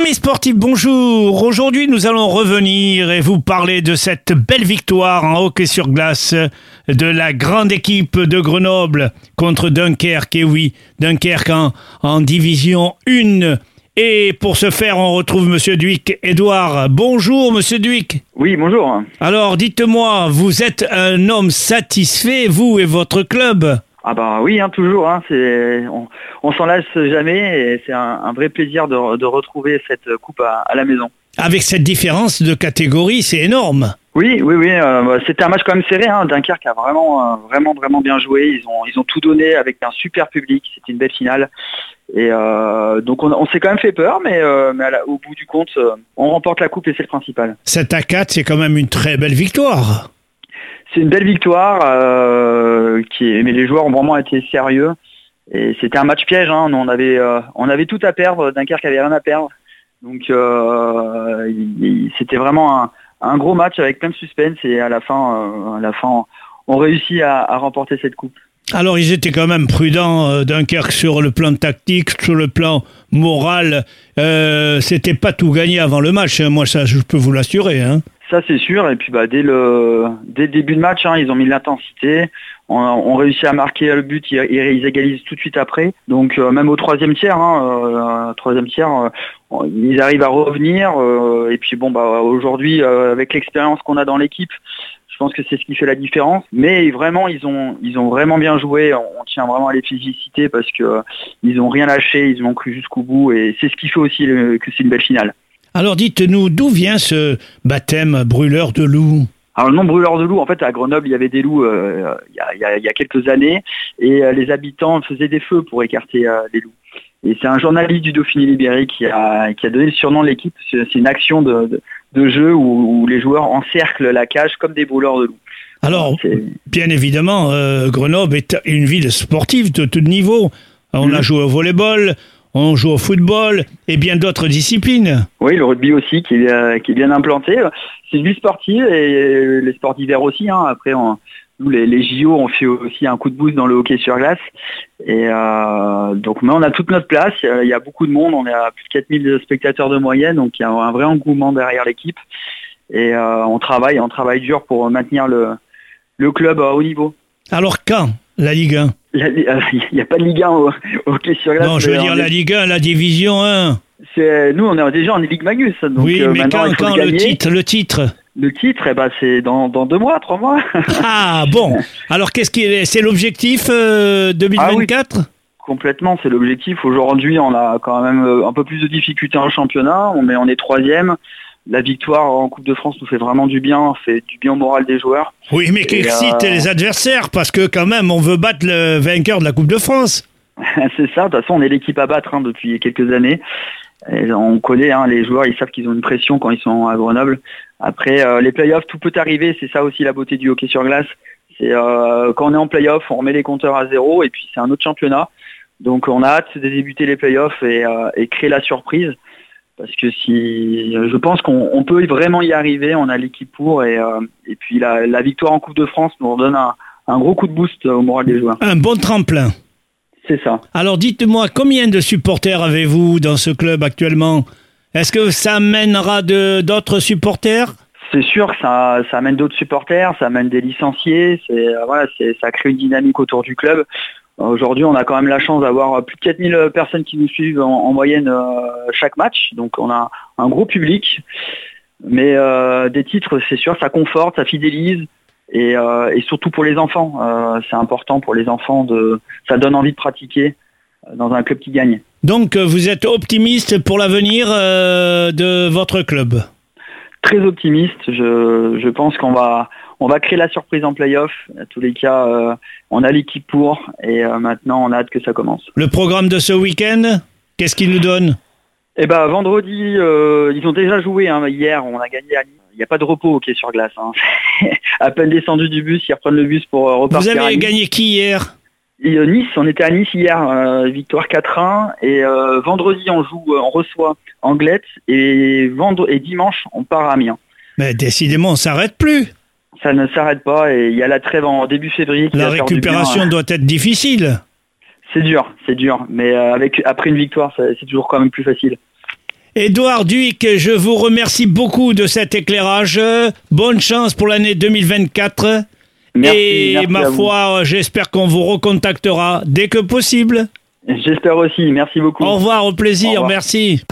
Amis sportifs, bonjour. Aujourd'hui, nous allons revenir et vous parler de cette belle victoire en hockey sur glace de la grande équipe de Grenoble contre Dunkerque. Et oui, Dunkerque en, en division 1. Et pour ce faire, on retrouve Monsieur Duic. Edouard, bonjour Monsieur Duic. Oui, bonjour. Alors, dites-moi, vous êtes un homme satisfait, vous et votre club? Ah bah oui, hein, toujours. Hein, c'est on, on s'en lasse jamais et c'est un, un vrai plaisir de, de retrouver cette coupe à, à la maison. Avec cette différence de catégorie, c'est énorme. Oui, oui, oui. euh, bah, C'était un match quand même serré. Hein. Dunkerque a vraiment, euh, vraiment, vraiment bien joué. Ils ont, ils ont tout donné avec un super public. C'était une belle finale. Et euh, donc on, on s'est quand même fait peur, mais, mais la- au bout du compte, on remporte la coupe et c'est le principal. 7 à 4, c'est quand même une très belle victoire. C'est une belle victoire, euh, qui est- mais les joueurs ont vraiment été sérieux. Et c'était un match piège. Hein. Nous, On avait, euh, on avait tout à perdre. Dunkerque avait rien à perdre. Donc euh, c'était vraiment un, gros match avec plein de suspense. Et à la fin, à la fin, on réussit à, remporter cette coupe. Alors ils étaient quand même prudents, Dunkerque, sur le plan tactique, sur le plan moral. C'était pas tout gagné avant le match, hein. moi ça je peux vous l'assurer. Hein. Ça c'est sûr. Et puis bah dès le début de match, hein, ils ont mis l'intensité. On, on réussit à marquer le but. Ils, égalisent tout de suite après. Donc euh, même au troisième tiers, hein, euh, troisième tiers, euh, ils arrivent à revenir. et puis bon bah aujourd'hui, avec l'expérience qu'on a dans l'équipe, je pense que c'est ce qui fait la différence. Mais vraiment, ils ont ils ont vraiment bien joué. On, tient vraiment à les féliciter parce que euh, ils ont rien lâché. Ils ont cru jusqu'au bout. Et c'est ce qui fait aussi que c'est une belle finale. Alors dites-nous, d'où vient ce baptême brûleur de loup Alors le nom brûleur de loups, en fait à Grenoble il y avait des loups euh, il, y a, il y a- il y a quelques années et euh, les habitants faisaient des feux pour écarter euh, les loups. Et c'est un journaliste du Dauphiné libéré qui a, qui a donné le surnom de l'équipe. C'est une action de, de, de jeu où, où les joueurs encerclent la cage comme des brûleurs de loups. Alors, bien évidemment, Grenoble est une ville sportive de tout niveau. On a Mhm. joué au volleyball, on joue au football et bien d'autres disciplines. Oui, le rugby aussi qui est, qui est bien implanté. C'est ville sportive et les sports d'hiver aussi. hein. Après, on- nous, les, les JO, on fait aussi un coup de boost dans le hockey sur glace. Et euh, donc, mais on a toute notre place. Il y a, il y a beaucoup de monde. On est à plus de 4000 spectateurs de moyenne. Donc, il y a un vrai engouement derrière l'équipe. Et euh, on travaille, on travaille dur pour maintenir le, le club à haut niveau. Alors quand la Ligue 1 Il n'y a, pas de Ligue 1 au, au hockey sur glace. Non, je veux dire la Ligue 1, la Division 1. c'est- nous, on est déjà en Ligue Magus. Donc, oui, euh, mais maintenant, quand, quand le titre, le titre Le titre, eh ben, c'est dans, dans deux mois, trois mois. Ah bon Alors qu'est-ce qui est C'est l'objectif euh, 2024 Complètement, c'est l'objectif. Aujourd'hui, on a quand même euh, un peu plus de difficultés en championnat, on est, on est troisième. La victoire en Coupe de France nous fait vraiment du bien, fait du bien au moral des joueurs. Oui, mais qui excite euh, les adversaires parce que quand même, on veut battre le vainqueur de la Coupe de France. c'est ça, de toute façon, on est l'équipe à battre hein, depuis quelques années. Et on connaît hein, les joueurs, ils savent qu'ils ont une pression quand ils sont à Grenoble. Après, euh, les playoffs, tout peut arriver, c'est ça aussi la beauté du hockey sur glace. C'est euh, quand on est en playoff, on remet les compteurs à zéro et puis c'est un autre championnat. Donc on a hâte de débuter les playoffs et, et créer la surprise. Parce que si je pense qu'on on peut vraiment y arriver, on a l'équipe pour et, euh, et puis la, la victoire en Coupe de France nous donne un, un gros coup de boost au moral des joueurs. Un bon tremplin. C'est ça. Alors dites-moi, combien de supporters avez-vous dans ce club actuellement? Est-ce que ça mènera de d'autres supporters? C'est sûr que ça, ça amène d'autres supporters, ça amène des licenciés, c'est euh, voilà, ça crée une dynamique autour du club. Euh, Aujourd'hui, on a quand même la chance d'avoir plus de 4000 personnes qui nous suivent en, en moyenne euh, chaque match, donc on a un gros public. Mais euh, des titres, c'est sûr, ça conforte, ça fidélise. Et, euh, et surtout pour les enfants, euh, c'est important pour les enfants de, ça donne envie de pratiquer euh, dans un club qui gagne. Donc euh, vous êtes optimiste pour l'avenir euh, de votre club? Très optimiste. Je, je pense qu'on va on va créer la surprise en playoff. À tous les cas, euh, on a l'équipe pour et euh, maintenant on a hâte que ça commence. Le programme de ce week-end, qu'est-ce qu'il nous donne? Et ben vendredi, euh, ils ont déjà joué hein, hier. On a gagné à Nice. Il n'y a pas de repos est sur glace. Hein. à peine descendu du bus, ils reprennent le bus pour Vous repartir. à avez Nice. gagné qui hier? Et, Nice, on était à Nice hier, victoire 4-1. Et vendredi, on joue, on reçoit Anglette. Et, vendre et dimanche, on part à Amiens. Mais décidément, on s'arrête plus. Ça ne s'arrête pas et il y a la trêve en début février. qui La récupération hein. doit être difficile. C'est dur, c'est dur. Mais euh, avec après une victoire, c'est toujours quand même plus facile. Édouard Duic, je vous remercie beaucoup de cet éclairage. Bonne chance pour l'année 2024. Merci, Et merci ma foi, j'espère qu'on vous recontactera dès que possible. J'espère aussi. Merci beaucoup. Au revoir, au plaisir, Au revoir. merci.